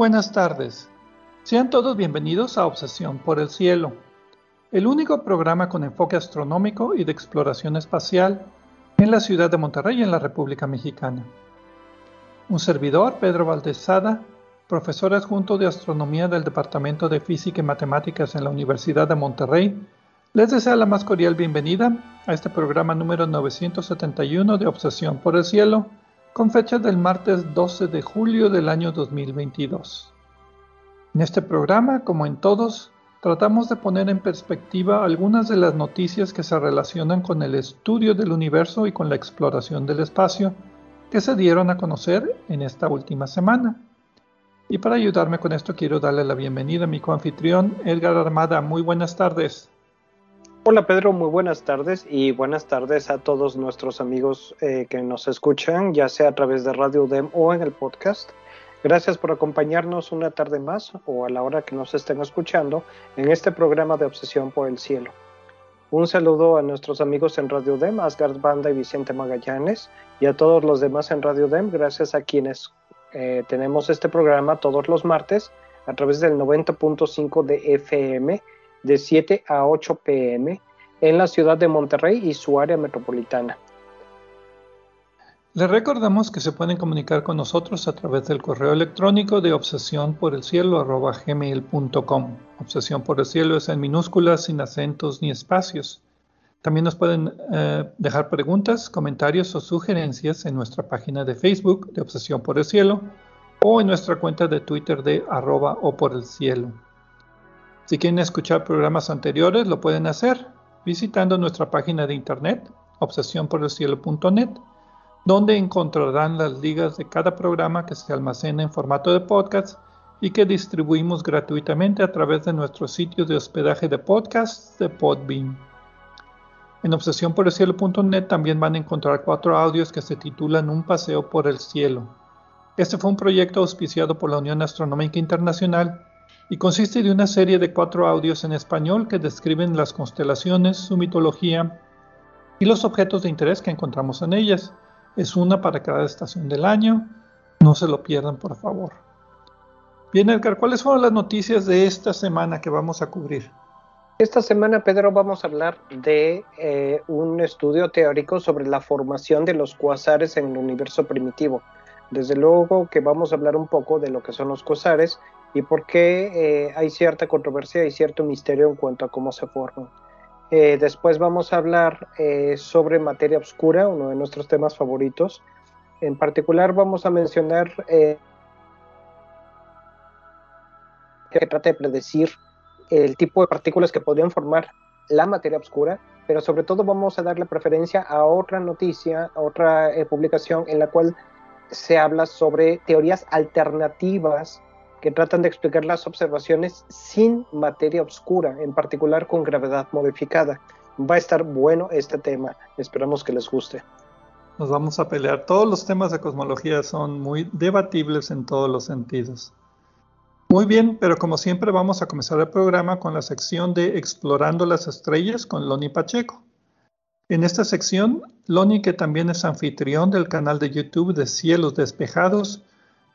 buenas tardes. Sean todos bienvenidos a Obsesión por el Cielo, el único programa con enfoque astronómico y de exploración espacial en la ciudad de Monterrey en la República Mexicana. Un servidor, Pedro Valdezada, profesor adjunto de astronomía del Departamento de Física y Matemáticas en la Universidad de Monterrey, les desea la más cordial bienvenida a este programa número 971 de Obsesión por el Cielo con fecha del martes 12 de julio del año 2022. En este programa, como en todos, tratamos de poner en perspectiva algunas de las noticias que se relacionan con el estudio del universo y con la exploración del espacio que se dieron a conocer en esta última semana. Y para ayudarme con esto quiero darle la bienvenida a mi coanfitrión Edgar Armada. Muy buenas tardes. Hola Pedro, muy buenas tardes y buenas tardes a todos nuestros amigos eh, que nos escuchan, ya sea a través de Radio DEM o en el podcast. Gracias por acompañarnos una tarde más o a la hora que nos estén escuchando en este programa de Obsesión por el Cielo. Un saludo a nuestros amigos en Radio DEM, Asgard Banda y Vicente Magallanes, y a todos los demás en Radio DEM, gracias a quienes eh, tenemos este programa todos los martes a través del 90.5 de FM de 7 a 8 pm en la ciudad de Monterrey y su área metropolitana. Les recordamos que se pueden comunicar con nosotros a través del correo electrónico de obsesión por el cielo gmail.com. Obsesión por el cielo es en minúsculas, sin acentos ni espacios. También nos pueden eh, dejar preguntas, comentarios o sugerencias en nuestra página de Facebook de Obsesión por el Cielo o en nuestra cuenta de Twitter de arroba o por el cielo. Si quieren escuchar programas anteriores, lo pueden hacer visitando nuestra página de internet, obsesionporelcielo.net, donde encontrarán las ligas de cada programa que se almacena en formato de podcast y que distribuimos gratuitamente a través de nuestro sitio de hospedaje de podcasts de Podbean. En obsesionporelcielo.net también van a encontrar cuatro audios que se titulan Un paseo por el cielo. Este fue un proyecto auspiciado por la Unión Astronómica Internacional y consiste de una serie de cuatro audios en español que describen las constelaciones, su mitología y los objetos de interés que encontramos en ellas. Es una para cada estación del año, no se lo pierdan por favor. Bien, Edgar, ¿cuáles fueron las noticias de esta semana que vamos a cubrir? Esta semana, Pedro, vamos a hablar de eh, un estudio teórico sobre la formación de los cuasares en el universo primitivo. Desde luego que vamos a hablar un poco de lo que son los cuasares y por qué eh, hay cierta controversia y cierto misterio en cuanto a cómo se forman. Eh, después vamos a hablar eh, sobre materia oscura, uno de nuestros temas favoritos. En particular vamos a mencionar que trata de predecir el tipo de partículas que podrían formar la materia oscura, pero sobre todo vamos a darle preferencia a otra noticia, a otra publicación en la cual se habla sobre teorías alternativas que tratan de explicar las observaciones sin materia oscura, en particular con gravedad modificada. Va a estar bueno este tema, esperamos que les guste. Nos vamos a pelear. Todos los temas de cosmología son muy debatibles en todos los sentidos. Muy bien, pero como siempre vamos a comenzar el programa con la sección de Explorando las Estrellas con Loni Pacheco. En esta sección, Loni, que también es anfitrión del canal de YouTube de Cielos Despejados,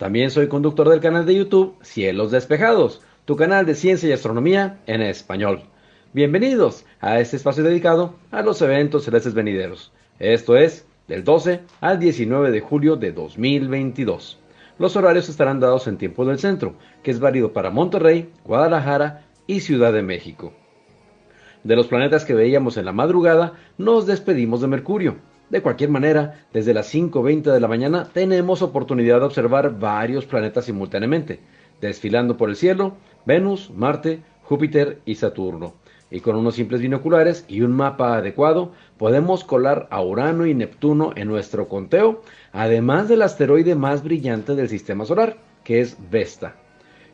También soy conductor del canal de YouTube Cielos Despejados, tu canal de ciencia y astronomía en español. Bienvenidos a este espacio dedicado a los eventos celestes venideros. Esto es del 12 al 19 de julio de 2022. Los horarios estarán dados en tiempo del centro, que es válido para Monterrey, Guadalajara y Ciudad de México. De los planetas que veíamos en la madrugada, nos despedimos de Mercurio. De cualquier manera, desde las 5.20 de la mañana tenemos oportunidad de observar varios planetas simultáneamente, desfilando por el cielo, Venus, Marte, Júpiter y Saturno. Y con unos simples binoculares y un mapa adecuado, podemos colar a Urano y Neptuno en nuestro conteo, además del asteroide más brillante del sistema solar, que es Vesta.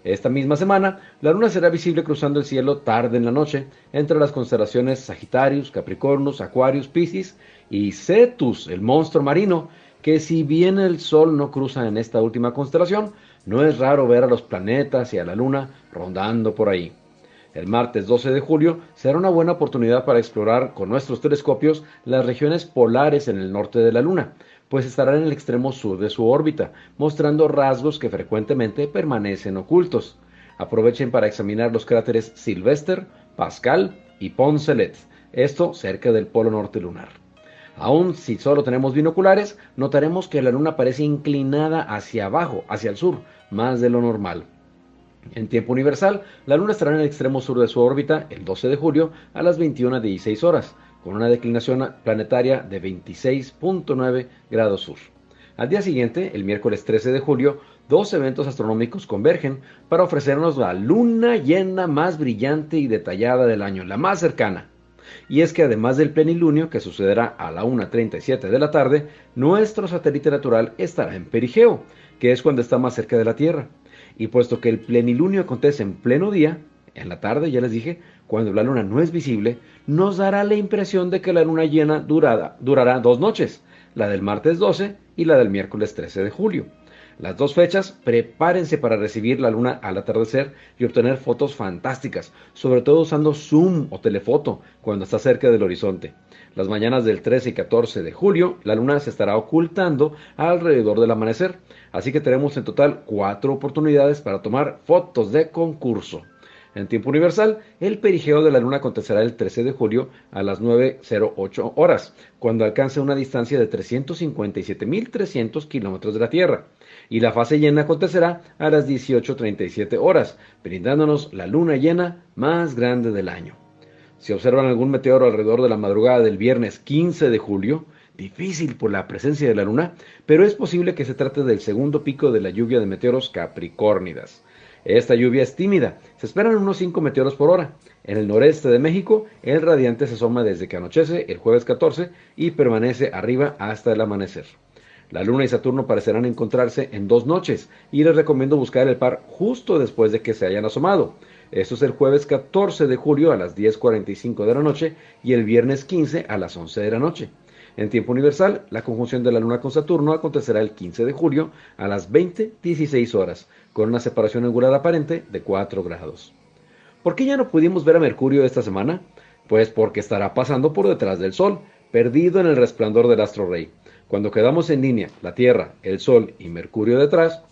Esta misma semana, la luna será visible cruzando el cielo tarde en la noche entre las constelaciones Sagitarius, Capricornus, Aquarius, Piscis y Cetus, el monstruo marino, que si bien el Sol no cruza en esta última constelación, no es raro ver a los planetas y a la luna rondando por ahí. El martes 12 de julio será una buena oportunidad para explorar con nuestros telescopios las regiones polares en el norte de la Luna, pues estará en el extremo sur de su órbita, mostrando rasgos que frecuentemente permanecen ocultos. Aprovechen para examinar los cráteres Sylvester, Pascal y Poncelet, esto cerca del polo norte lunar. Aún si solo tenemos binoculares, notaremos que la Luna parece inclinada hacia abajo, hacia el sur, más de lo normal. En tiempo universal, la Luna estará en el extremo sur de su órbita el 12 de julio a las 21.16 horas, con una declinación planetaria de 26.9 grados sur. Al día siguiente, el miércoles 13 de julio, dos eventos astronómicos convergen para ofrecernos la luna llena más brillante y detallada del año, la más cercana. Y es que además del plenilunio, que sucederá a la 1.37 de la tarde, nuestro satélite natural estará en perigeo, que es cuando está más cerca de la Tierra. Y puesto que el plenilunio acontece en pleno día, en la tarde, ya les dije, cuando la luna no es visible, nos dará la impresión de que la luna llena durada, durará dos noches, la del martes 12 y la del miércoles 13 de julio. Las dos fechas, prepárense para recibir la luna al atardecer y obtener fotos fantásticas, sobre todo usando zoom o telefoto cuando está cerca del horizonte. Las mañanas del 13 y 14 de julio, la luna se estará ocultando alrededor del amanecer, así que tenemos en total cuatro oportunidades para tomar fotos de concurso. En tiempo universal, el perigeo de la luna acontecerá el 13 de julio a las 9.08 horas, cuando alcance una distancia de 357.300 kilómetros de la Tierra, y la fase llena acontecerá a las 18.37 horas, brindándonos la luna llena más grande del año. Si observan algún meteoro alrededor de la madrugada del viernes 15 de julio, difícil por la presencia de la luna, pero es posible que se trate del segundo pico de la lluvia de meteoros capricórnidas. Esta lluvia es tímida, se esperan unos 5 meteoros por hora. En el noreste de México, el radiante se asoma desde que anochece el jueves 14 y permanece arriba hasta el amanecer. La Luna y Saturno parecerán encontrarse en dos noches y les recomiendo buscar el par justo después de que se hayan asomado. Esto es el jueves 14 de julio a las 10.45 de la noche y el viernes 15 a las 11 de la noche. En tiempo universal, la conjunción de la Luna con Saturno acontecerá el 15 de julio a las 20.16 horas, con una separación angular aparente de 4 grados. ¿Por qué ya no pudimos ver a Mercurio esta semana? Pues porque estará pasando por detrás del Sol, perdido en el resplandor del astro rey. Cuando quedamos en línea, la Tierra, el Sol y Mercurio detrás,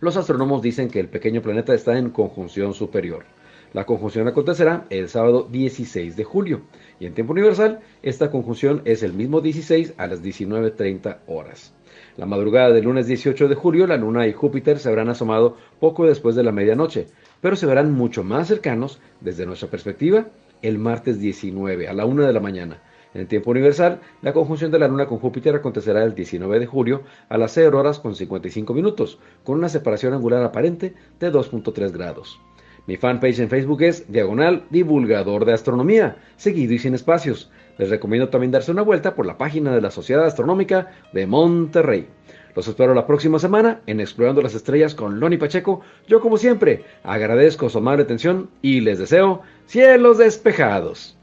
los astrónomos dicen que el pequeño planeta está en conjunción superior. La conjunción acontecerá el sábado 16 de julio y en tiempo universal esta conjunción es el mismo 16 a las 19.30 horas. La madrugada del lunes 18 de julio la Luna y Júpiter se habrán asomado poco después de la medianoche, pero se verán mucho más cercanos desde nuestra perspectiva el martes 19 a la 1 de la mañana en tiempo universal, la conjunción de la Luna con Júpiter acontecerá el 19 de julio a las 0 horas con 55 minutos, con una separación angular aparente de 2.3 grados. Mi fanpage en Facebook es Diagonal Divulgador de Astronomía, seguido y sin espacios. Les recomiendo también darse una vuelta por la página de la Sociedad Astronómica de Monterrey. Los espero la próxima semana en Explorando las Estrellas con Loni Pacheco. Yo como siempre agradezco su amable atención y les deseo cielos despejados.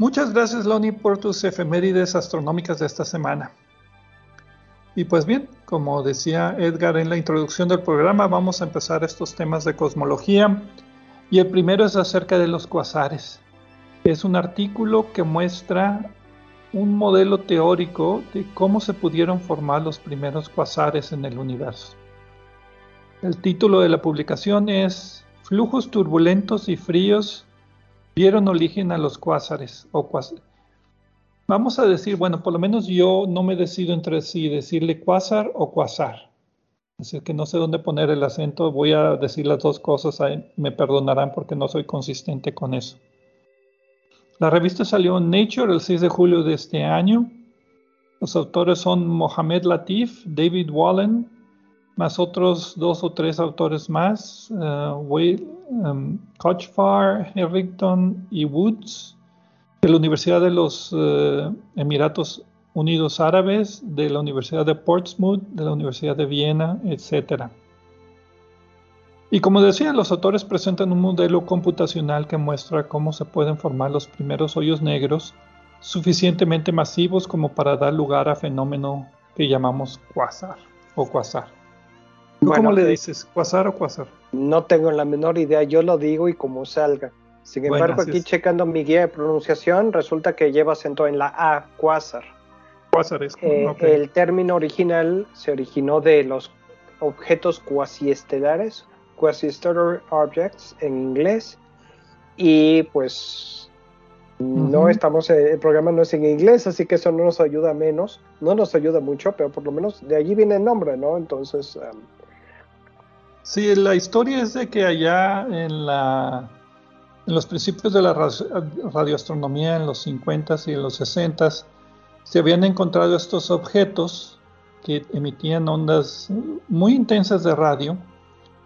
Muchas gracias, Loni, por tus efemérides astronómicas de esta semana. Y pues bien, como decía Edgar en la introducción del programa, vamos a empezar estos temas de cosmología. Y el primero es acerca de los cuasares. Es un artículo que muestra un modelo teórico de cómo se pudieron formar los primeros cuasares en el universo. El título de la publicación es Flujos turbulentos y fríos dieron origen a los cuásares o Vamos a decir, bueno, por lo menos yo no me decido entre si decirle cuásar o cuásar. Así que no sé dónde poner el acento, voy a decir las dos cosas, me perdonarán porque no soy consistente con eso. La revista salió en Nature el 6 de julio de este año. Los autores son Mohamed Latif, David Wallen, más otros dos o tres autores más, uh, Will, um, Kochfar, Harrington y Woods, de la Universidad de los uh, Emiratos Unidos Árabes, de la Universidad de Portsmouth, de la Universidad de Viena, etc. Y como decía, los autores presentan un modelo computacional que muestra cómo se pueden formar los primeros hoyos negros suficientemente masivos como para dar lugar a fenómeno que llamamos quasar o quasar. Cómo le dices? ¿Quasar o quasar? No tengo la menor idea, yo lo digo y como salga. Sin embargo, aquí checando mi guía de pronunciación, resulta que lleva acento en la A, quasar. Eh, el término original se originó de los objetos cuasiestelares, quasi-stellar objects en inglés, y pues no estamos, el programa no es en inglés, así que eso no nos ayuda menos, no nos ayuda mucho, pero por lo menos de allí viene el nombre, ¿no? Entonces... Um, sí, la historia es de que allá en la en los principios de la radioastronomía en los 50s y en los 60s se habían encontrado estos objetos que emitían ondas muy intensas de radio,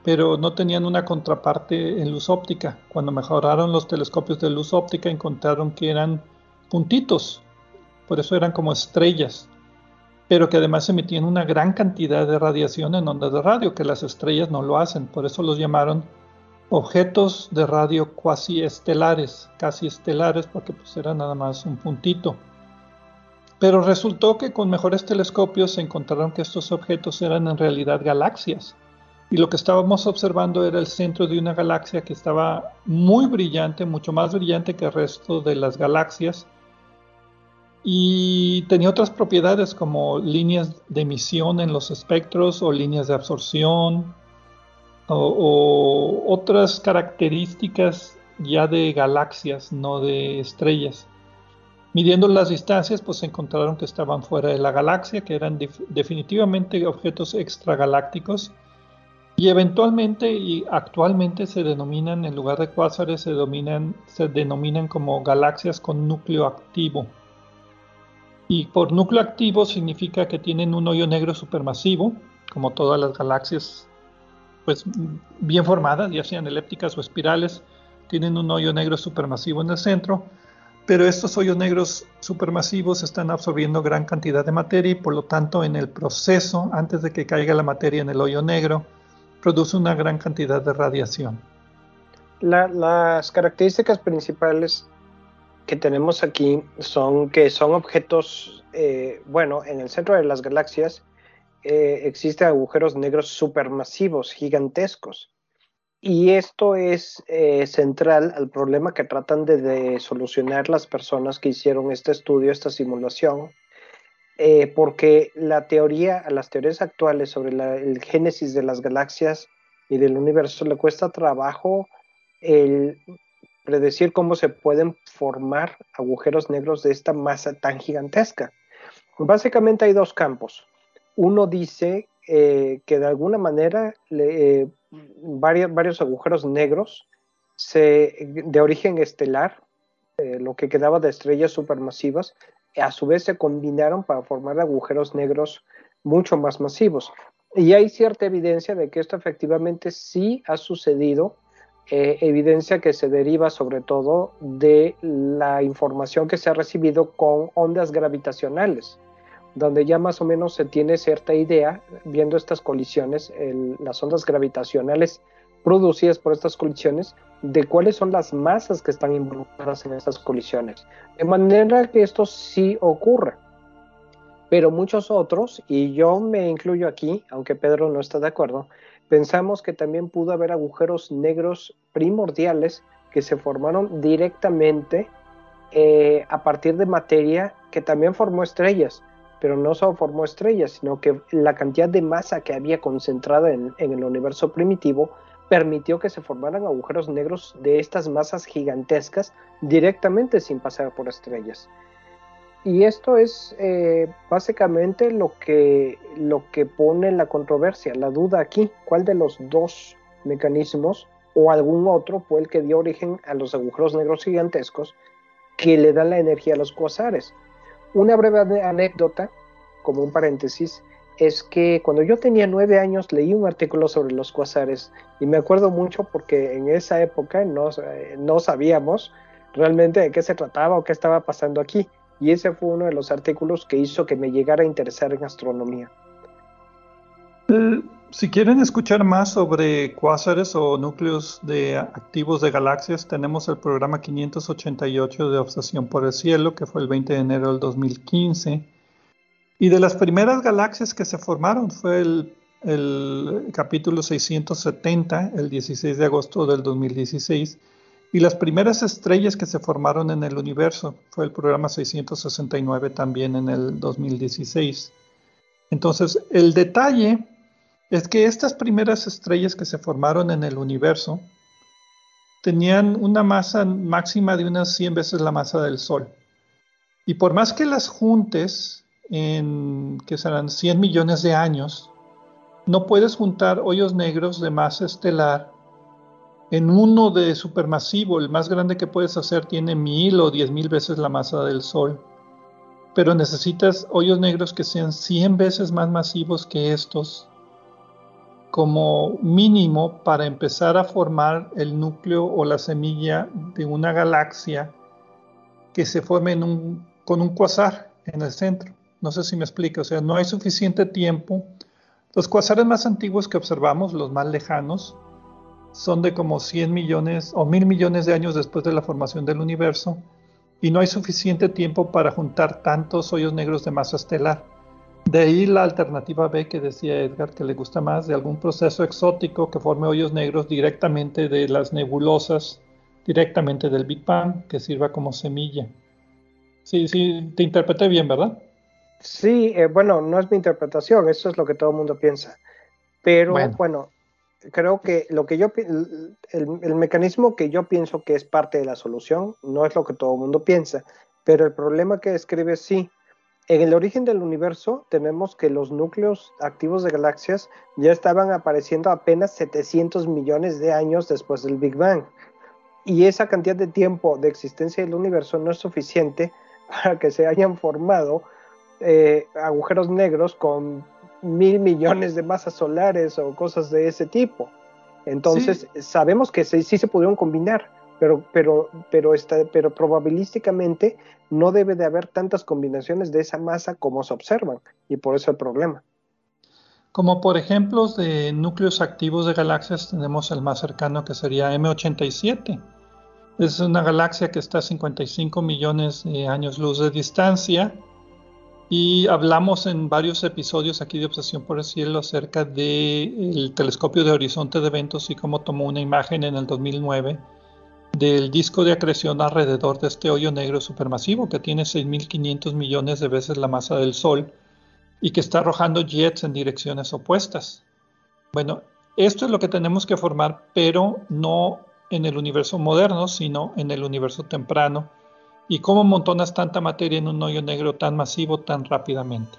pero no tenían una contraparte en luz óptica. Cuando mejoraron los telescopios de luz óptica encontraron que eran puntitos, por eso eran como estrellas, pero que además emitían una gran cantidad de radiación en ondas de radio, que las estrellas no lo hacen, por eso los llamaron objetos de radio cuasi estelares, casi estelares, porque pues era nada más un puntito. Pero resultó que con mejores telescopios se encontraron que estos objetos eran en realidad galaxias. Y lo que estábamos observando era el centro de una galaxia que estaba muy brillante, mucho más brillante que el resto de las galaxias. Y tenía otras propiedades como líneas de emisión en los espectros o líneas de absorción o, otras características ya de galaxias, no de estrellas. Midiendo las distancias, pues encontraron que estaban fuera de la galaxia, que eran definitivamente objetos extragalácticos y eventualmente y actualmente se denominan, en lugar de cuásares, se denominan como galaxias con núcleo activo. Y por núcleo activo significa que tienen un hoyo negro supermasivo, como todas las galaxias, pues bien formadas, ya sean elípticas o espirales, tienen un hoyo negro supermasivo en el centro pero estos hoyos negros supermasivos están absorbiendo gran cantidad de materia y por lo tanto en el proceso, antes de que caiga la materia en el hoyo negro, produce una gran cantidad de radiación. las características principales que tenemos aquí son que son objetos, eh, bueno, en el centro de las galaxias eh, existen agujeros negros supermasivos, gigantescos. Y esto es eh, central al problema que tratan de, solucionar las personas que hicieron este estudio, esta simulación, eh, porque la teoría, las teorías actuales sobre el génesis de las galaxias y del universo le cuesta trabajo el predecir cómo se pueden formar agujeros negros de esta masa tan gigantesca. Básicamente hay dos campos. Uno dice eh, que de alguna manera le, varios, agujeros negros de origen estelar, eh, lo que quedaba de estrellas supermasivas, a su vez se combinaron para formar agujeros negros mucho más masivos. Y hay cierta evidencia de que esto efectivamente sí ha sucedido, eh, evidencia que se deriva sobre todo de la información que se ha recibido con ondas gravitacionales donde ya más o menos se tiene cierta idea, viendo estas colisiones, las ondas gravitacionales producidas por estas colisiones, de cuáles son las masas que están involucradas en estas colisiones. De manera que esto sí ocurre. Pero muchos otros, y yo me incluyo aquí, aunque Pedro no está de acuerdo, pensamos que también pudo haber agujeros negros primordiales que se formaron directamente eh, a partir de materia que también formó estrellas pero no solo formó estrellas, sino que la cantidad de masa que había concentrada en, en, el universo primitivo permitió que se formaran agujeros negros de estas masas gigantescas directamente sin pasar por estrellas. Y esto es eh, básicamente lo que, lo que pone la controversia, la duda aquí, cuál de los dos mecanismos o algún otro fue el que dio origen a los agujeros negros gigantescos que le dan la energía a los cuasares. Una breve anécdota, como un paréntesis, es que cuando yo tenía nueve años leí un artículo sobre los cuasares y me acuerdo mucho porque en esa época no, eh, no sabíamos realmente de qué se trataba o qué estaba pasando aquí y ese fue uno de los artículos que hizo que me llegara a interesar en astronomía. Eh, si quieren escuchar más sobre cuásares o núcleos de activos de galaxias, tenemos el programa 588 de Obsesión por el Cielo, que fue el 20 de enero del 2015. Y de las primeras galaxias que se formaron fue el, el capítulo 670, el 16 de agosto del 2016 y las primeras estrellas que se formaron en el universo fue el programa 669 también en el 2016. Entonces, el detalle es que estas primeras estrellas que se formaron en el universo tenían una masa máxima de unas 100 veces la masa del Sol. Y por más que las juntes en, que serán 100 millones de años, no puedes juntar hoyos negros de masa estelar en uno de supermasivo, el más grande que puedes hacer tiene mil o diez mil veces la masa del Sol. Pero necesitas hoyos negros que sean 100 veces más masivos que estos como mínimo para empezar a formar el núcleo o la semilla de una galaxia que se forme con un cuasar en el centro. No sé si me explico, o sea, no hay suficiente tiempo. Los cuasares más antiguos que observamos, los más lejanos, son de como 100 millones o mil millones de años después de la formación del universo y no hay suficiente tiempo para juntar tantos hoyos negros de masa estelar. De ahí la alternativa B que decía Edgar que le gusta más, de algún proceso exótico que forme hoyos negros directamente de las nebulosas, directamente del Big Bang, que sirva como semilla. Sí, sí, te interpreté bien, ¿verdad? Sí, eh, bueno, no es mi interpretación, eso es lo que todo el mundo piensa. Pero bueno creo que lo que yo el, mecanismo que yo pienso que es parte de la solución no es lo que todo el mundo piensa, pero el problema que describe sí. En el origen del universo tenemos que los núcleos activos de galaxias ya estaban apareciendo apenas 700 millones de años después del Big Bang. Y esa cantidad de tiempo de existencia del universo no es suficiente para que se hayan formado eh, agujeros negros con mil millones de masas solares o cosas de ese tipo. Entonces, sabemos que sí, se pudieron combinar, pero, pero, pero, está, pero probabilísticamente no debe de haber tantas combinaciones de esa masa como se observan, y por eso el problema. Como por ejemplos de núcleos activos de galaxias, tenemos el más cercano que sería M87. Es una galaxia que está a 55 millones de años luz de distancia y hablamos en varios episodios aquí de Obsesión por el Cielo acerca del telescopio de horizonte de eventos y cómo tomó una imagen en el 2009 del disco de acreción alrededor de este hoyo negro supermasivo que tiene 6.500 millones de veces la masa del Sol y que está arrojando jets en direcciones opuestas. Bueno, esto es lo que tenemos que formar, pero no en el universo moderno, sino en el universo temprano ¿Y cómo amontonas tanta materia en un hoyo negro tan masivo tan rápidamente?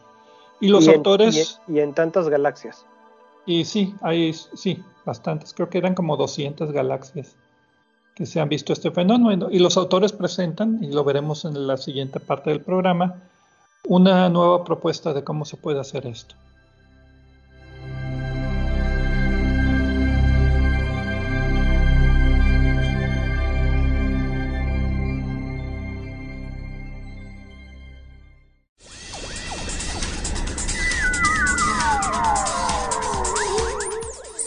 Y los autores... y, en tantas galaxias. Y sí, hay sí, bastantes. Creo que eran como 200 galaxias que se han visto este fenómeno. Y los autores presentan, y lo veremos en la siguiente parte del programa, una nueva propuesta de cómo se puede hacer esto.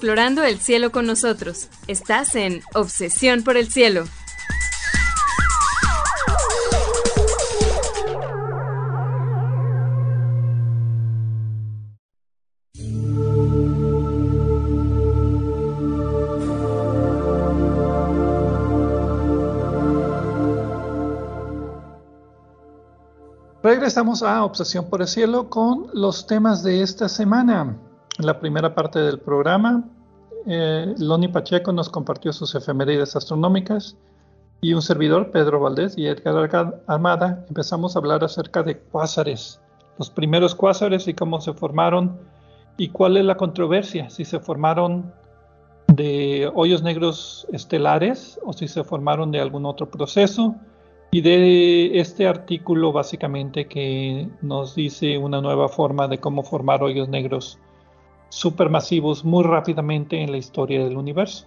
Explorando el cielo con nosotros. Estás en Obsesión por el Cielo. Regresamos a Obsesión por el Cielo con los temas de esta semana. En la primera parte del programa, eh, Loni Pacheco nos compartió sus efemérides astronómicas y un servidor, Pedro Valdés y Edgar Armada, empezamos a hablar acerca de cuásares, los primeros cuásares y cómo se formaron y cuál es la controversia, si se formaron de hoyos negros estelares o si se formaron de algún otro proceso. Y de este artículo básicamente que nos dice una nueva forma de cómo formar hoyos negros supermasivos muy rápidamente en la historia del universo.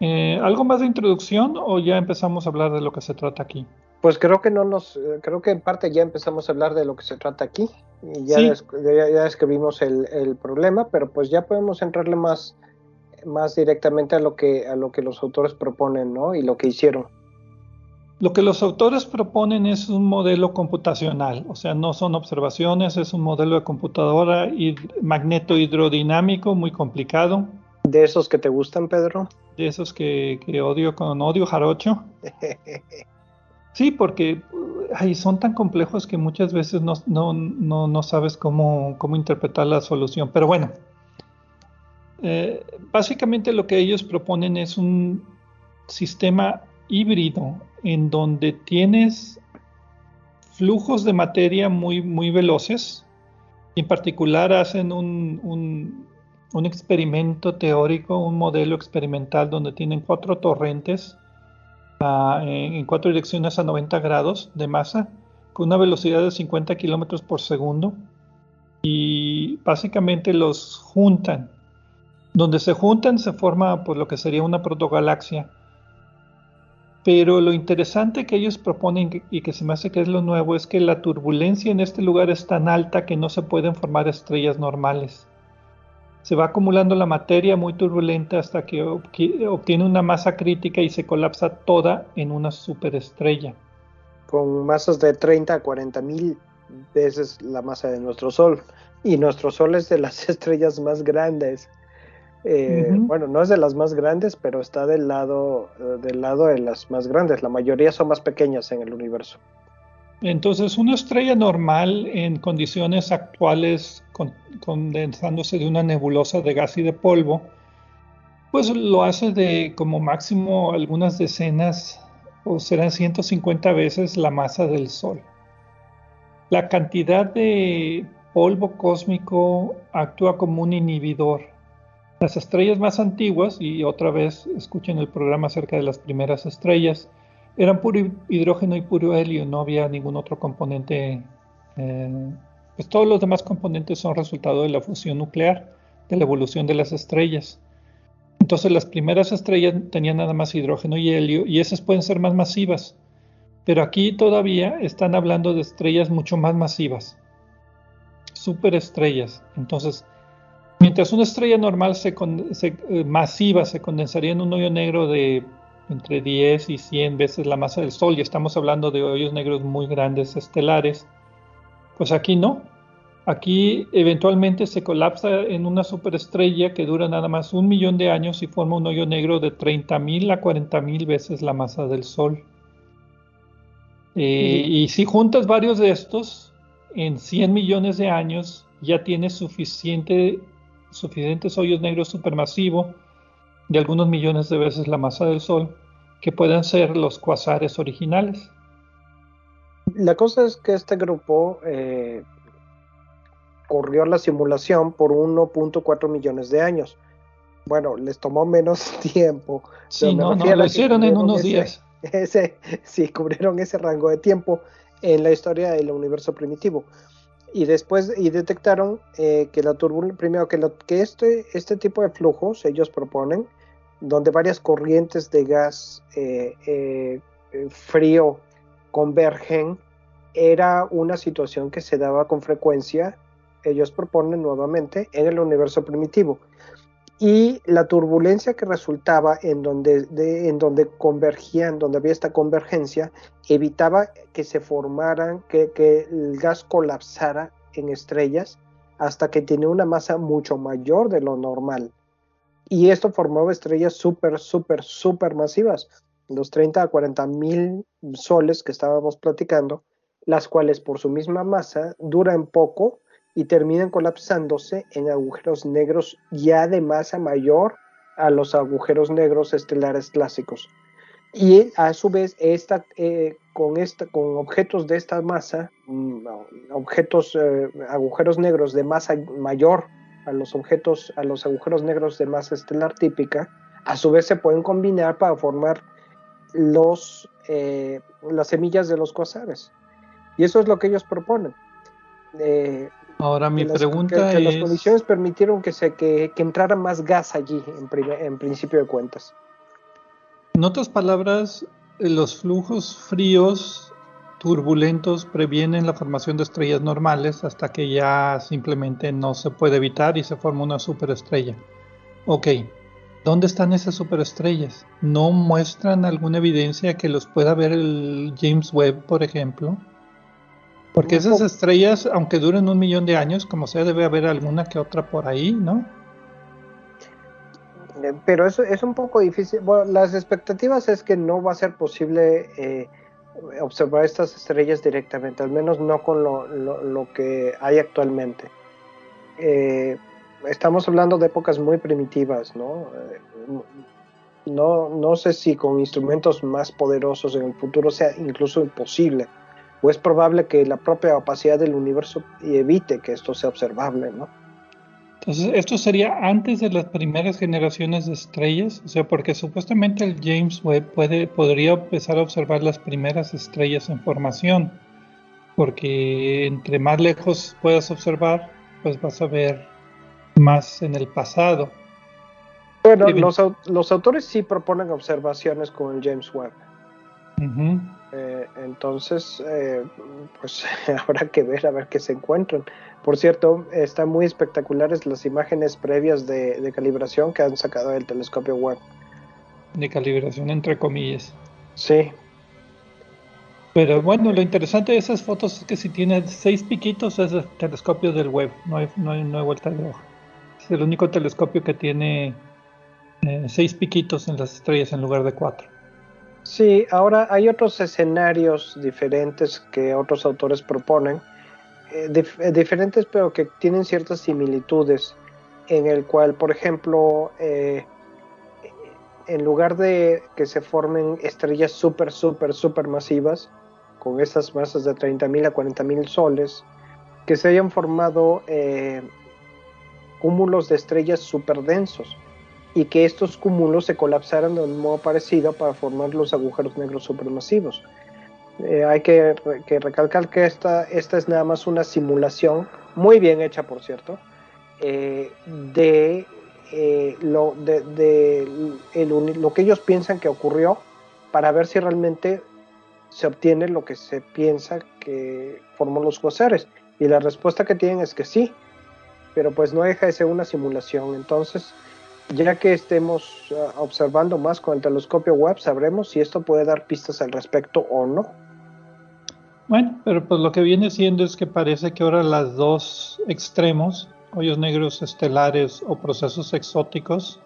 Eh, ¿Algo más de introducción o ya empezamos a hablar de lo que se trata aquí? Pues creo que no nos, eh, creo que en parte ya empezamos a hablar de lo que se trata aquí. Y ya, ya, describimos el, el, problema, pero pues ya podemos entrarle más, más directamente a lo que a lo que los autores proponen, ¿no? Y lo que hicieron. Lo que los autores proponen es un modelo computacional, o sea, no son observaciones, es un modelo de computadora y magneto hidrodinámico muy complicado. ¿De esos que te gustan, Pedro? De esos que, odio con odio jarocho. sí, porque son tan complejos que muchas veces no, no, sabes cómo, cómo, interpretar la solución. Pero bueno, eh, básicamente lo que ellos proponen es un sistema híbrido en donde tienes flujos de materia muy, muy veloces. En particular hacen un, un, experimento teórico, un modelo experimental donde tienen cuatro torrentes ah, en, cuatro direcciones a 90 grados de masa con una velocidad de 50 kilómetros por segundo y básicamente los juntan. Donde se juntan se forma por pues, lo que sería una protogalaxia pero lo interesante que ellos proponen y que se me hace que es lo nuevo es que la turbulencia en este lugar es tan alta que no se pueden formar estrellas normales. Se va acumulando la materia muy turbulenta hasta que obtiene una masa crítica y se colapsa toda en una superestrella. Con masas de 30 a 40 mil veces la masa de nuestro Sol. Y nuestro Sol es de las estrellas más grandes. Eh, bueno, no es de las más grandes, pero está del lado, eh, del lado de las más grandes. La mayoría son más pequeñas en el universo. Entonces, una estrella normal en condiciones actuales, condensándose de una nebulosa de gas y de polvo, pues lo hace de como máximo algunas decenas o serán 150 veces la masa del Sol. La cantidad de polvo cósmico actúa como un inhibidor las estrellas más antiguas, y otra vez escuchen el programa acerca de las primeras estrellas, eran puro hidrógeno y puro helio, no había ningún otro componente. Eh, pues todos los demás componentes son resultado de la fusión nuclear, de la evolución de las estrellas. Entonces las primeras estrellas tenían nada más hidrógeno y helio y esas pueden ser más masivas. Pero aquí todavía están hablando de estrellas mucho más masivas, superestrellas. Entonces, Mientras una estrella normal se, eh, masiva se condensaría en un hoyo negro de entre 10 y 100 veces la masa del Sol, y estamos hablando de hoyos negros muy grandes estelares, pues aquí no. Aquí eventualmente se colapsa en una superestrella que dura nada más un millón de años y forma un hoyo negro de 30.000 a 40.000 veces la masa del Sol. Eh, y si juntas varios de estos, en 100 millones de años ya tienes suficiente suficientes hoyos negros supermasivos de algunos millones de veces la masa del Sol que puedan ser los cuasares originales. La cosa es que este grupo eh, corrió la simulación por 1.4 millones de años. Bueno, les tomó menos tiempo. Sí, no, no, lo hicieron en unos días. Ese, sí, cubrieron ese rango de tiempo en la historia del universo primitivo y después y detectaron eh, que la turbulencia, primero que, que este, este tipo de flujos ellos proponen, donde varias corrientes de gas eh, eh, frío convergen, era una situación que se daba con frecuencia ellos proponen nuevamente en el universo primitivo. Y la turbulencia que resultaba en donde, en donde convergían, donde había esta convergencia, evitaba que se formaran, que, que el gas colapsara en estrellas hasta que tiene una masa mucho mayor de lo normal. Y esto formaba estrellas súper, súper, súper masivas, los 30 a 40 mil soles que estábamos platicando, las cuales por su misma masa duran poco y terminan colapsándose en agujeros negros ya de masa mayor a los agujeros negros estelares clásicos. Y a su vez, esta, eh, con, esta, con objetos de esta masa, mm, objetos, eh, agujeros negros de masa mayor a los objetos, a los agujeros negros de masa estelar típica, a su vez se pueden combinar para formar los, eh, las semillas de los cuasares. Y eso es lo que ellos proponen. Ahora mi pregunta es... Las condiciones permitieron que, se, que, entrara más gas allí, en, en principio de cuentas. En otras palabras, los flujos fríos turbulentos previenen la formación de estrellas normales hasta que ya simplemente no se puede evitar y se forma una superestrella. Ok, ¿dónde están esas superestrellas? ¿No muestran alguna evidencia que los pueda ver el James Webb, por ejemplo? Porque esas estrellas, aunque duren un millón de años, como sea, debe haber alguna que otra por ahí, ¿no? Eh, pero eso es un poco difícil. Bueno, las expectativas es que no va a ser posible eh, observar estas estrellas directamente, al menos no con lo, que hay actualmente. Eh, estamos hablando de épocas muy primitivas, ¿no? ¿no? No sé si con instrumentos más poderosos en el futuro sea incluso imposible o es probable que la propia opacidad del universo evite que esto sea observable, ¿no? Entonces, esto sería antes de las primeras generaciones de estrellas, o sea, porque supuestamente el James Webb puede, podría empezar a observar las primeras estrellas en formación, porque entre más lejos puedas observar, pues vas a ver más en el pasado. Bueno, los, los autores sí proponen observaciones con el James Webb. Eh, entonces, eh, pues habrá que ver a ver qué se encuentran. Por cierto, están muy espectaculares las imágenes previas de, calibración que han sacado del telescopio web. De calibración entre comillas. Sí. Pero bueno, lo interesante de esas fotos es que si tiene seis piquitos es el telescopio del web, no hay, no hay, vuelta de hoja. Es el único telescopio que tiene eh, seis piquitos en las estrellas en lugar de cuatro. Sí, ahora hay otros escenarios diferentes que otros autores proponen, eh, eh, diferentes pero que tienen ciertas similitudes, en el cual, por ejemplo, eh, en lugar de que se formen estrellas súper, súper, súper masivas, con esas masas de 30.000 a 40.000 soles, que se hayan formado cúmulos de estrellas súper densos y que estos cúmulos se colapsaran de un modo parecido para formar los agujeros negros supermasivos. Eh, hay que, recalcar que esta, esta es nada más una simulación, muy bien hecha por cierto, eh, de, eh, lo, de, lo que ellos piensan que ocurrió para ver si realmente se obtiene lo que se piensa que formó los gozares. Y la respuesta que tienen es que sí, pero pues no deja de ser una simulación. Entonces, ya que estemos ah, observando más con el telescopio web, sabremos si esto puede dar pistas al respecto o no. Bueno, pero pues lo que viene siendo es que parece que ahora las dos extremos, hoyos negros estelares o procesos exóticos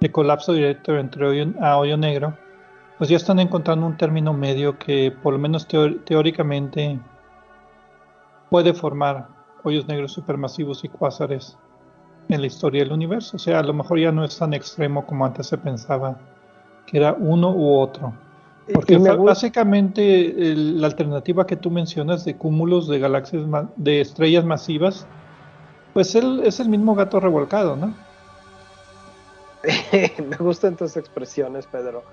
de colapso directo entre hoyo, a hoyo negro, pues ya están encontrando un término medio que por lo menos teóricamente puede formar hoyos negros supermasivos y cuásares en la historia del universo. O sea, a lo mejor ya no es tan extremo como antes se pensaba, que era uno u otro. Porque básicamente la alternativa que tú mencionas de cúmulos de galaxias, de estrellas masivas, pues él es el mismo gato revolcado, ¿no? Me gustan tus expresiones, Pedro.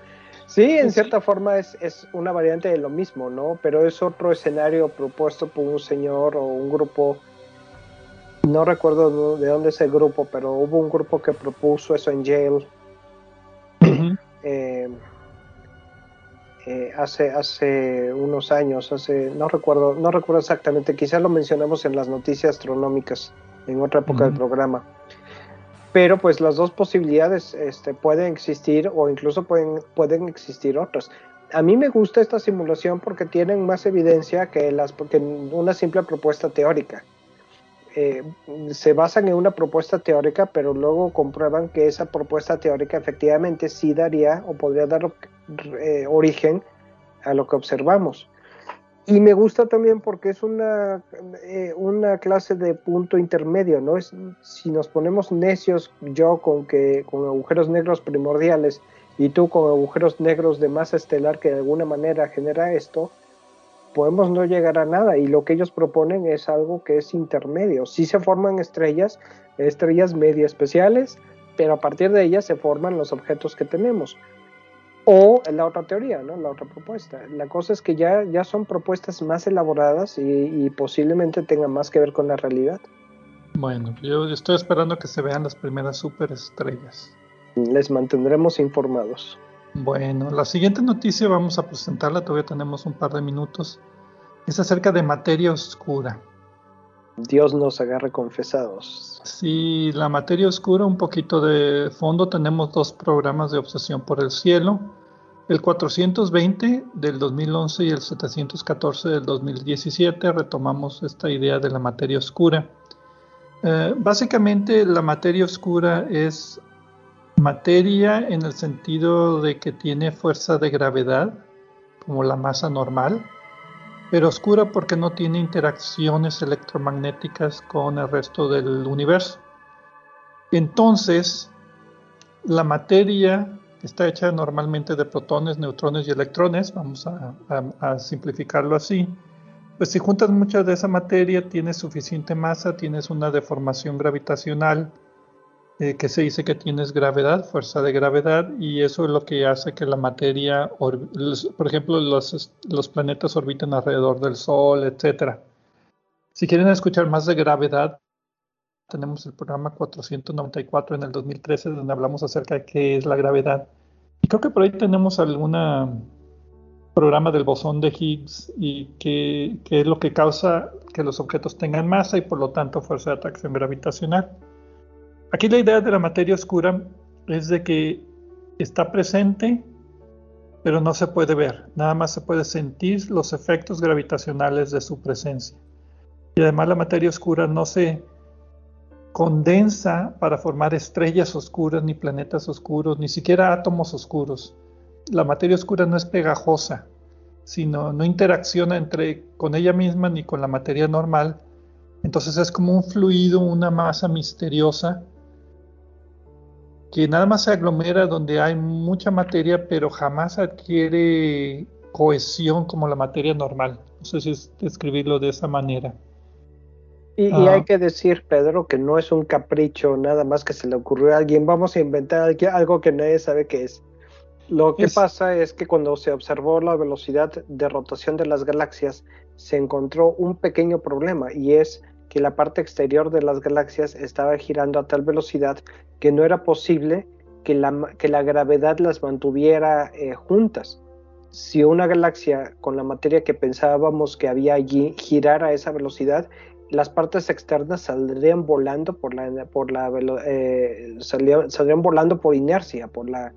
Sí, en cierta forma es, es, una variante de lo mismo, ¿no? Pero es otro escenario propuesto por un señor o un grupo no recuerdo de dónde es el grupo, pero hubo un grupo que propuso eso en Yale. Eh, eh, hace, hace unos años, hace, no recuerdo, no recuerdo exactamente, quizás lo mencionamos en las noticias astronómicas en otra época del programa. Pero pues las dos posibilidades este, pueden existir o incluso pueden, pueden existir otras. A mí me gusta esta simulación porque tienen más evidencia que, las, que una simple propuesta teórica. Eh, se basan en una propuesta teórica, pero luego comprueban que esa propuesta teórica efectivamente sí daría o podría dar eh, origen a lo que observamos. Y me gusta también porque es una, eh, una clase de punto intermedio, ¿no? Es, si nos ponemos necios, yo con, que, con agujeros negros primordiales y tú con agujeros negros de masa estelar que de alguna manera genera esto, podemos no llegar a nada y lo que ellos proponen es algo que es intermedio. Sí se forman estrellas, estrellas medio especiales, pero a partir de ellas se forman los objetos que tenemos. O la otra teoría, ¿no? la otra propuesta. La cosa es que ya, ya son propuestas más elaboradas y, posiblemente tengan más que ver con la realidad. Bueno, yo estoy esperando que se vean las primeras superestrellas. Les mantendremos informados. Bueno, la siguiente noticia vamos a presentarla, todavía tenemos un par de minutos. Es acerca de materia oscura. Dios nos agarre confesados. Sí, la materia oscura, un poquito de fondo, tenemos dos programas de obsesión por el cielo, el 420 del 2011 y el 714 del 2017. Retomamos esta idea de la materia oscura. Eh, básicamente la materia oscura es materia en el sentido de que tiene fuerza de gravedad, como la masa normal, pero oscura porque no tiene interacciones electromagnéticas con el resto del universo. Entonces, la materia está hecha normalmente de protones, neutrones y electrones, vamos a, a simplificarlo así. Pues si juntas mucha de esa materia, tienes suficiente masa, tienes una deformación gravitacional, eh, que se dice que tienes gravedad, fuerza de gravedad, y eso es lo que hace que la materia, por ejemplo, los, los planetas orbiten alrededor del Sol, etc. Si quieren escuchar más de gravedad, tenemos el programa 494 en el 2013 donde hablamos acerca de qué es la gravedad. Y creo que por ahí tenemos algún programa del bosón de Higgs y qué es lo que causa que los objetos tengan masa y por lo tanto fuerza de atracción gravitacional. Aquí la idea de la materia oscura es de que está presente, pero no se puede ver, nada más se puede sentir los efectos gravitacionales de su presencia. Y además la materia oscura no se condensa para formar estrellas oscuras, ni planetas oscuros, ni siquiera átomos oscuros. La materia oscura no es pegajosa, sino no interacciona entre con ella misma ni con la materia normal. Entonces es como un fluido, una masa misteriosa que nada más se aglomera donde hay mucha materia, pero jamás adquiere cohesión como la materia normal. No sé si es describirlo de esa manera. Y, hay ah. que decir, Pedro, que no es un capricho nada más que se le ocurrió a alguien. Vamos a inventar algo que nadie sabe qué es. Lo que pasa es que cuando se observó la velocidad de rotación de las galaxias, se encontró un pequeño problema y es que la parte exterior de las galaxias estaba girando a tal velocidad que no era posible que la, que la gravedad las mantuviera eh, juntas. Si una galaxia con la materia que pensábamos que había allí girara a esa velocidad, las partes externas saldrían volando por la, por la eh, saldrían, volando por inercia, por la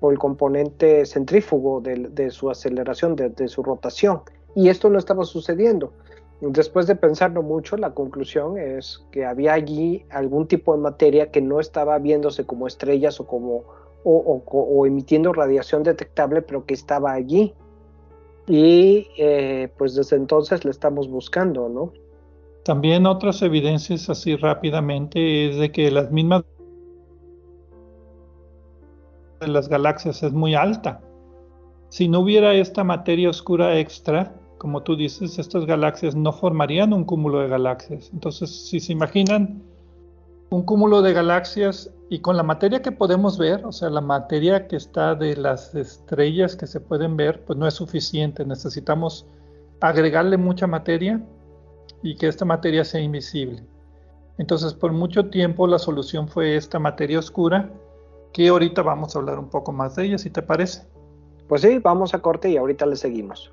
por el componente centrífugo de, su aceleración, de, su rotación. Y esto no estaba sucediendo. Después de pensarlo mucho, la conclusión es que había allí algún tipo de materia que no estaba viéndose como estrellas o como o, emitiendo radiación detectable, pero que estaba allí. Y eh, pues desde entonces la estamos buscando, ¿no? También otras evidencias así rápidamente es de que las mismas de las galaxias es muy alta. Si no hubiera esta materia oscura extra, como tú dices, estas galaxias no formarían un cúmulo de galaxias. Entonces, si se imaginan un cúmulo de galaxias y con la materia que podemos ver, o sea, la materia que está de las estrellas que se pueden ver, pues no es suficiente. Necesitamos agregarle mucha materia y que esta materia sea invisible. Entonces, por mucho tiempo la solución fue esta materia oscura, que ahorita vamos a hablar un poco más de ella, si te parece. Pues sí, vamos a corte y ahorita le seguimos.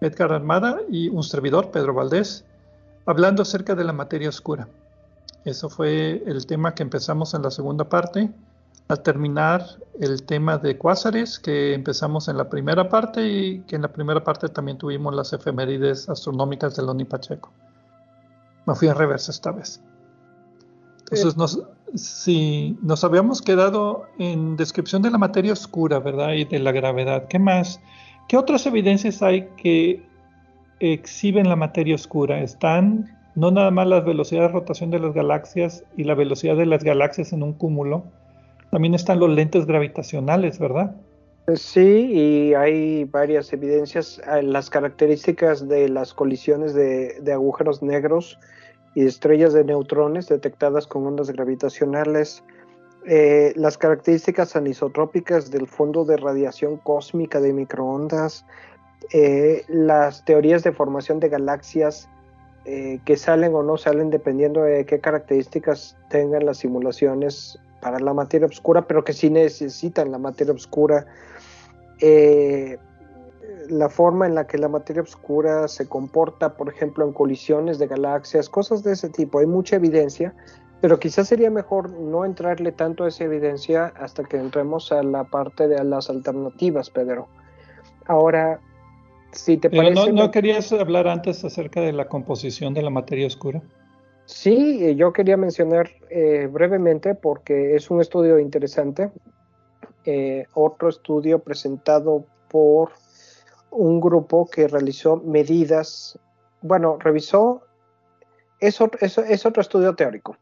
Edgar Armada y un servidor, Pedro Valdés, hablando acerca de la materia oscura. Eso fue el tema que empezamos en la segunda parte. Al terminar el tema de cuásares, que empezamos en la primera parte y que en la primera parte también tuvimos las efemérides astronómicas de Loni Pacheco. Me fui en reversa esta vez. Entonces, nos, si nos habíamos quedado en descripción de la materia oscura, ¿verdad? Y de la gravedad. ¿Qué más? ¿Qué otras evidencias hay que exhiben la materia oscura? Están no nada más la velocidad de rotación de las galaxias y la velocidad de las galaxias en un cúmulo, también están los lentes gravitacionales, ¿verdad? Sí, y hay varias evidencias. Eh, las características de las colisiones de, de agujeros negros y estrellas de neutrones detectadas con ondas gravitacionales eh, las características anisotrópicas del fondo de radiación cósmica de microondas, eh, las teorías de formación de galaxias eh, que salen o no salen dependiendo de qué características tengan las simulaciones para la materia oscura, pero que sí necesitan la materia oscura. la forma en la que la materia oscura se comporta, por ejemplo, en colisiones de galaxias, cosas de ese tipo. Hay mucha evidencia, pero quizás sería mejor no entrarle tanto a esa evidencia hasta que entremos a la parte de las alternativas, Pedro. Ahora, si te parece... No, querías hablar antes acerca de la composición de la materia oscura? Sí, eh, yo quería mencionar eh, brevemente porque es un estudio interesante. Eh, otro estudio presentado por un grupo que realizó medidas, bueno, revisó, es otro estudio teórico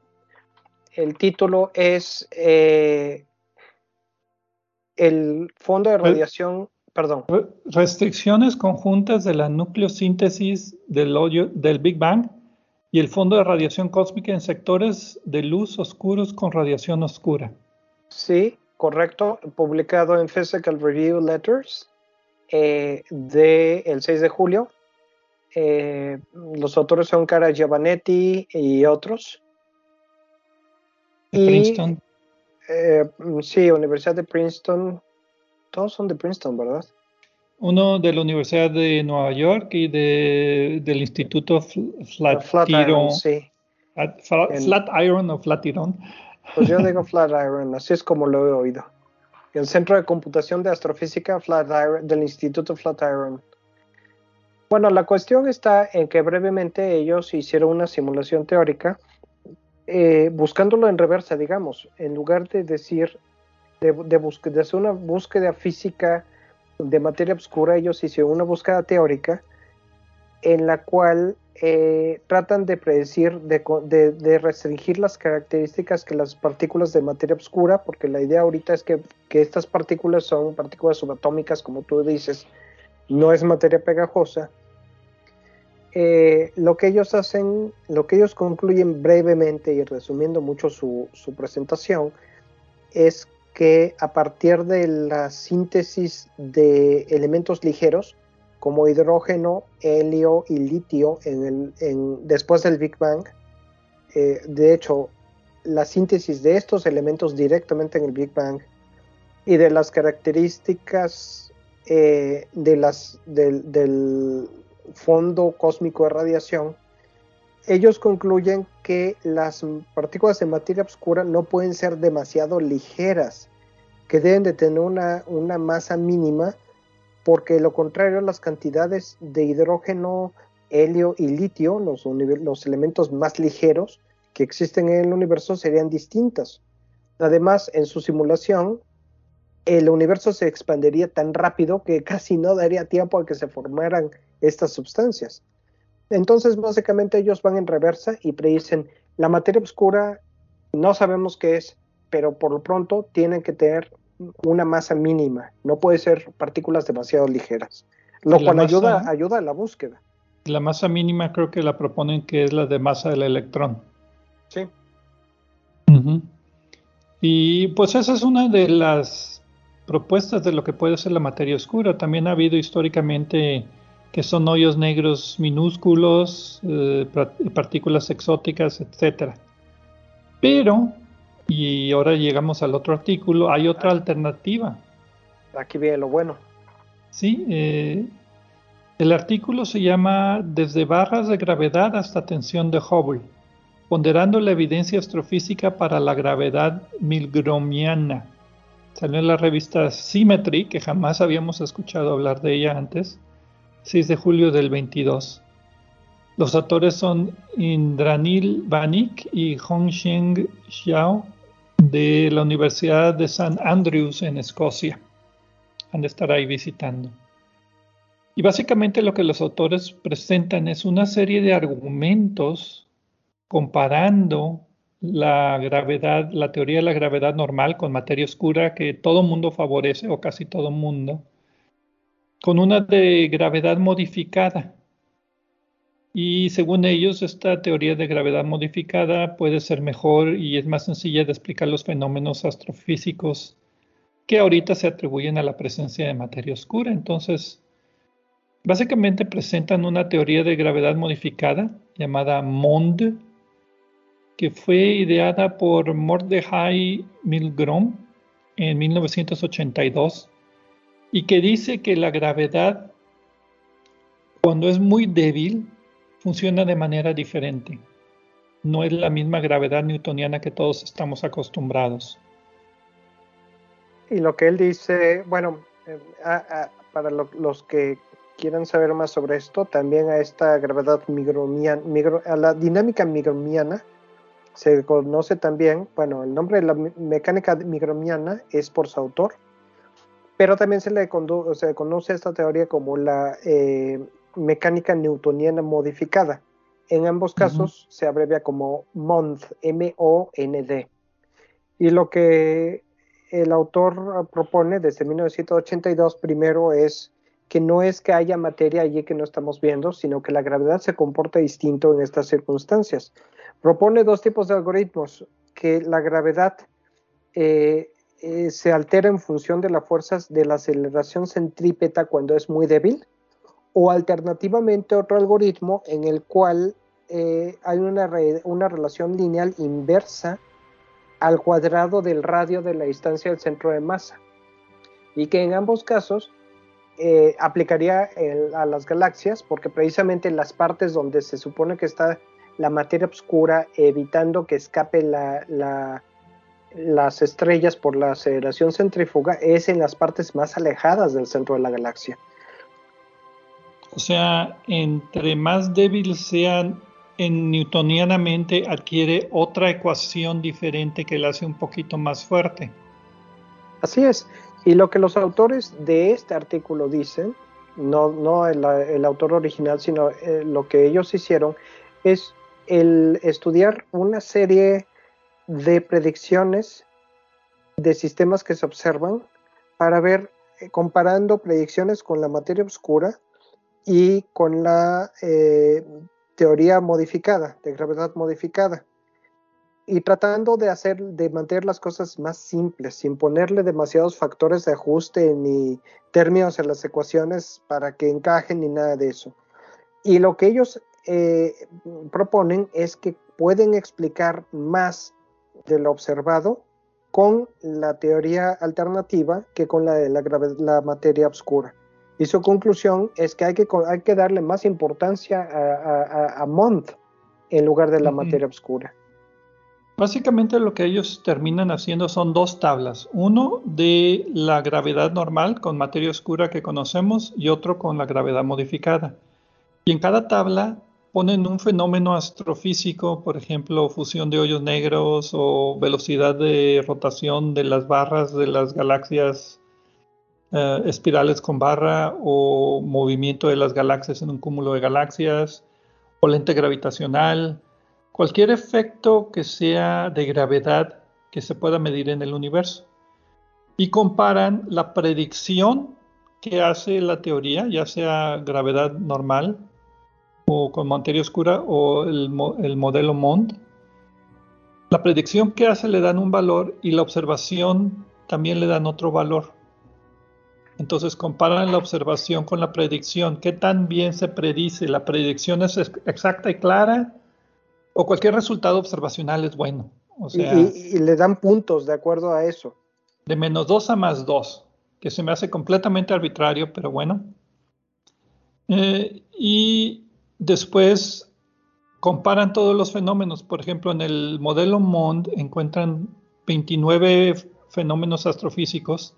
el título es eh, el fondo de radiación, perdón. Restricciones conjuntas de la nucleosíntesis del, hoyo, del Big Bang y el fondo de radiación cósmica en sectores de luz oscuros con radiación oscura. Sí, correcto, publicado en Physical Review Letters eh, del 6 de julio. Eh, los autores son Cara Giovanetti y otros. Princeton. Eh, sí, Universidad de Princeton. Todos son de Princeton, ¿verdad? Uno de la Universidad de Nueva York y de, del Instituto Flatiron. sí. Flatiron o Flatiron. Pues yo digo Flatiron, así es como lo he oído. El Centro de Computación de Astrofísica Flatiron, del Instituto Flatiron. Bueno, la cuestión está en que brevemente ellos hicieron una simulación teórica eh, buscándolo en reversa, digamos, en lugar de decir, de, de, hacer una búsqueda física de materia oscura, ellos hicieron una búsqueda teórica en la cual eh, tratan de predecir, de, restringir las características que las partículas de materia oscura, porque la idea ahorita es que, estas partículas son partículas subatómicas, como tú dices, no es materia pegajosa. Eh, lo que ellos hacen, lo que ellos concluyen brevemente y resumiendo mucho su, presentación, es que a partir de la síntesis de elementos ligeros, como hidrógeno, helio y litio después del Big Bang. Eh, de hecho, la síntesis de estos elementos directamente en el Big Bang y de las características eh, de las, del, fondo cósmico de radiación, ellos concluyen que las partículas de materia oscura no pueden ser demasiado ligeras, que deben de tener una, masa mínima porque lo contrario, las cantidades de hidrógeno, helio y litio, los, los elementos más ligeros que existen en el universo, serían distintas. Además, en su simulación, el universo se expandería tan rápido que casi no daría tiempo a que se formaran estas sustancias. Entonces, básicamente ellos van en reversa y predicen, la materia oscura no sabemos qué es, pero por lo pronto tienen que tener una masa mínima, no puede ser partículas demasiado ligeras, lo cual ayuda, ayuda a la búsqueda. La masa mínima creo que la proponen que es la de masa del electrón. Sí. Y pues esa es una de las propuestas de lo que puede ser la materia oscura. También ha habido históricamente que son hoyos negros minúsculos, eh, partículas exóticas, etcétera. Pero y ahora llegamos al otro artículo. Hay otra alternativa. Aquí viene lo bueno. Sí, eh, el artículo se llama Desde barras de gravedad hasta tensión de Hubble, ponderando la evidencia astrofísica para la gravedad milgromiana. Salió en la revista Symmetry, que jamás habíamos escuchado hablar de ella antes, 6 de julio del 22. Los autores son Indranil Vanik y Hongsheng Xiao de la Universidad de St. Andrews en Escocia. Han de estar ahí visitando. Y básicamente lo que los autores presentan es una serie de argumentos comparando la la teoría de la gravedad normal con materia oscura que todo mundo favorece o casi todo mundo, con una de gravedad modificada y según ellos, esta teoría de gravedad modificada puede ser mejor y es más sencilla de explicar los fenómenos astrofísicos que ahorita se atribuyen a la presencia de materia oscura. Entonces, básicamente presentan una teoría de gravedad modificada llamada MOND, que fue ideada por Mordechai Milgrom en 1982 y que dice que la gravedad, cuando es muy débil, funciona de manera diferente. No es la misma gravedad newtoniana que todos estamos acostumbrados. Y lo que él dice, bueno, eh, para los que quieran saber más sobre esto, también a esta gravedad migromiana, a la dinámica migromiana se conoce también, bueno, el nombre de la mecánica migromiana es por su autor, pero también se le, se conoce esta teoría como la eh, mecánica newtoniana modificada. En ambos casos se abrevia como MOND, M-O-N-D. Y lo que el autor propone desde 1982 primero es que no es que haya materia allí que no estamos viendo, sino que la gravedad se comporta distinto en estas circunstancias. Propone dos tipos de algoritmos, que la gravedad eh, eh, se altera en función de las fuerzas de la aceleración centrípeta cuando es muy débil, o alternativamente otro algoritmo en el cual eh, hay una, una relación lineal inversa al cuadrado del radio de la distancia del centro de masa y que en ambos casos eh, aplicaría a las galaxias porque precisamente las partes donde se supone que está la materia oscura evitando que escape la, las estrellas por la aceleración centrífuga es en las partes más alejadas del centro de la galaxia. O sea, entre más débil sean en newtonianamente adquiere otra ecuación diferente que la hace un poquito más fuerte. Así es. Y lo que los autores de este artículo dicen no, no el, autor original, sino eh, lo que ellos hicieron es el estudiar una serie de predicciones de sistemas que se observan para ver, eh, comparando predicciones con la materia oscura y con la eh, teoría modificada, de gravedad modificada. Y tratando de hacer, de mantener las cosas más simples, sin ponerle demasiados factores de ajuste ni términos en las ecuaciones para que encajen ni nada de eso. Y lo que ellos eh, proponen es que pueden explicar más de lo observado con la teoría alternativa que con la de la, materia oscura. Y su conclusión es que hay que, hay que darle más importancia a, a, Mont en lugar de la materia oscura. Básicamente lo que ellos terminan haciendo son dos tablas. Uno de la gravedad normal con materia oscura que conocemos y otro con la gravedad modificada. Y en cada tabla ponen un fenómeno astrofísico, por ejemplo, fusión de hoyos negros o velocidad de rotación de las barras de las galaxias eh, espirales con barra o movimiento de las galaxias en un cúmulo de galaxias o lente gravitacional, cualquier efecto que sea de gravedad que se pueda medir en el universo. Y comparan la predicción que hace la teoría, ya sea gravedad normal o con materia oscura o el, modelo MOND. La predicción que hace le dan un valor y la observación también le dan otro valor. Entonces comparan la observación con la predicción. ¿Qué tan bien se predice? ¿La predicción es exacta y clara? ¿O cualquier resultado observacional es bueno? y, le dan puntos de acuerdo a eso. De menos 2 a más 2, que se me hace completamente arbitrario, pero bueno. Eh, y Después comparan todos los fenómenos. Por ejemplo, en el modelo MOND encuentran 29 fenómenos astrofísicos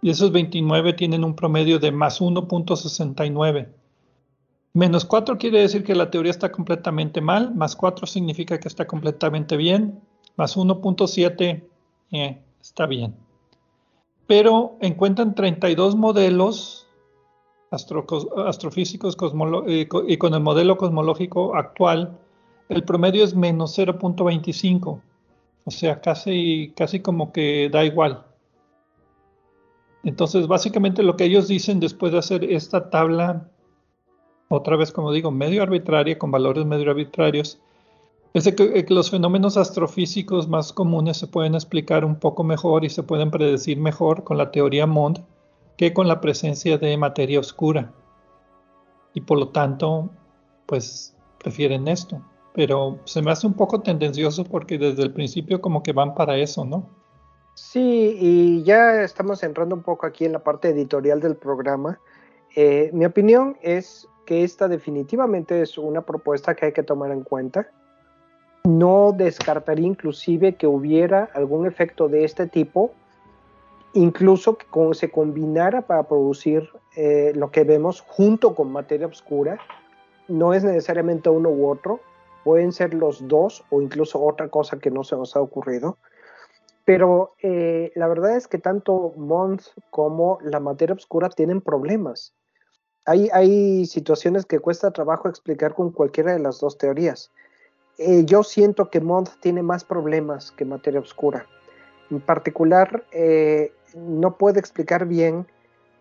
y esos 29 tienen un promedio de más 1.69. Menos 4 quiere decir que la teoría está completamente mal, más 4 significa que está completamente bien, más 1.7 eh, está bien. Pero encuentran 32 modelos astrofísicos eh, y con el modelo cosmológico actual, el promedio es menos 0.25. O sea, casi, como que da igual. Entonces, básicamente lo que ellos dicen después de hacer esta tabla, otra vez como digo, medio arbitraria, con valores medio arbitrarios, es que, que los fenómenos astrofísicos más comunes se pueden explicar un poco mejor y se pueden predecir mejor con la teoría MOND que con la presencia de materia oscura. Y por lo tanto, pues prefieren esto. Pero se me hace un poco tendencioso porque desde el principio como que van para eso, ¿no? Sí, y ya estamos entrando un poco aquí en la parte editorial del programa. Eh, mi opinión es que esta definitivamente es una propuesta que hay que tomar en cuenta. No descartaría inclusive que hubiera algún efecto de este tipo incluso que se combinara para producir eh, lo que vemos junto con materia oscura. No es necesariamente uno u otro, pueden ser los dos o incluso otra cosa que no se nos ha ocurrido. Pero eh, la verdad es que tanto Mons como la materia oscura tienen problemas. Hay, hay situaciones que cuesta trabajo explicar con cualquiera de las dos teorías. Eh, yo siento que Mons tiene más problemas que materia oscura. En particular, no puede explicar bien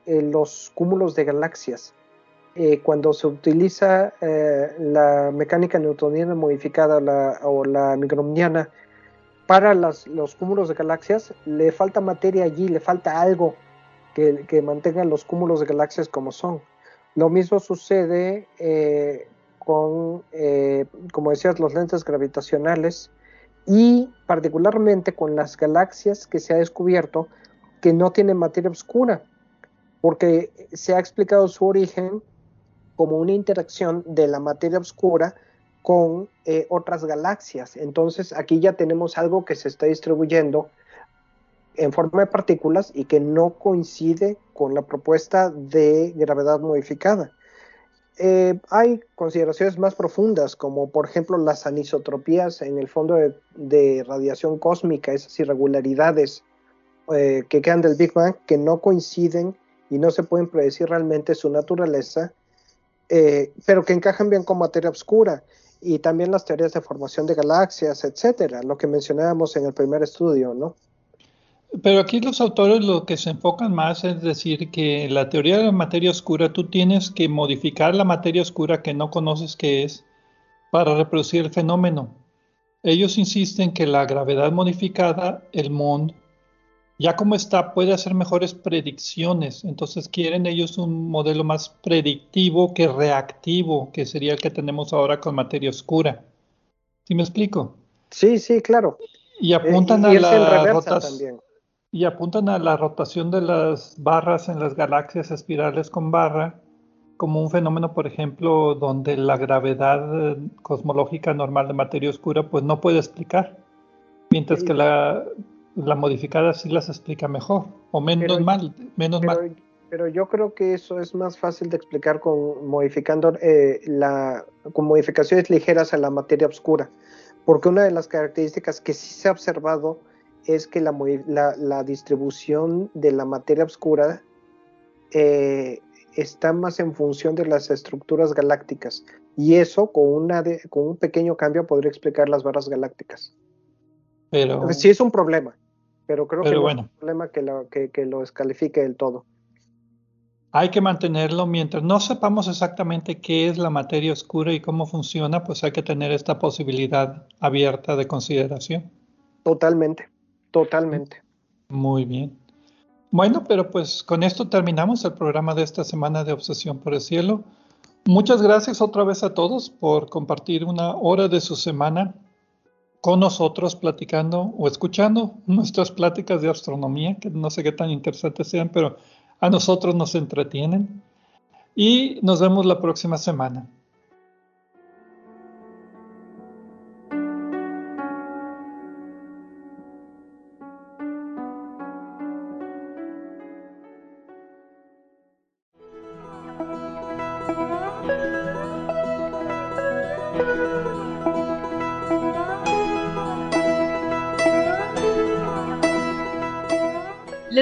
eh, los cúmulos de galaxias. Eh, cuando se utiliza eh, la mecánica newtoniana modificada o la microoniana para los cúmulos de galaxias, le falta materia allí, le falta algo que, que mantenga los cúmulos de galaxias como son. Lo mismo sucede con, como decías, los lentes gravitacionales y particularmente con las galaxias que se ha descubierto que no tiene materia oscura, porque se ha explicado su origen como una interacción de la materia oscura con eh, otras galaxias. Entonces aquí ya tenemos algo que se está distribuyendo en forma de partículas y que no coincide con la propuesta de gravedad modificada. Eh, hay consideraciones más profundas, como por ejemplo las anisotropías en el fondo de radiación cósmica, esas irregularidades eh, que quedan del Big Bang que no coinciden y no se pueden predecir realmente su naturaleza, eh, pero que encajan bien con materia oscura y también las teorías de formación de galaxias, etcétera, lo que mencionábamos en el primer estudio, ¿no? Pero aquí los autores lo que se enfocan más es decir que la teoría de la materia oscura tú tienes que modificar la materia oscura que no conoces qué es para reproducir el fenómeno. Ellos insisten que la gravedad modificada, el mundo, ya como está, puede hacer mejores predicciones. Entonces quieren ellos un modelo más predictivo que reactivo, que sería el que tenemos ahora con materia oscura. ¿Sí me explico? Sí, sí, claro. Y apuntan a la rotación y apuntan a la rotación de las barras en las galaxias espirales con barra como un fenómeno, por ejemplo, donde la gravedad eh, cosmológica normal de materia oscura pues no puede explicar, mientras que la, modificada sí las explica mejor o menos mal, menos pero, mal. Pero yo creo que eso es más fácil de explicar con modificando eh, la con modificaciones ligeras a la materia oscura, porque una de las características que sí se ha observado es que la, distribución de la materia oscura eh, está más en función de las estructuras galácticas. Y eso, con, una con un pequeño cambio, podría explicar las barras galácticas. Pero, sí es un problema, pero creo que no es un problema que lo, que, que lo descalifique del todo. Hay que mantenerlo mientras no sepamos exactamente qué es la materia oscura y cómo funciona, pues hay que tener esta posibilidad abierta de consideración. Totalmente. Totalmente. Muy bien. Bueno, pero pues con esto terminamos el programa de esta semana de Obsesión por el Cielo. Muchas gracias otra vez a todos por compartir una hora de su semana con nosotros platicando o escuchando nuestras pláticas de astronomía, que no sé qué tan interesantes sean, pero a nosotros nos entretienen. Y nos vemos la próxima semana.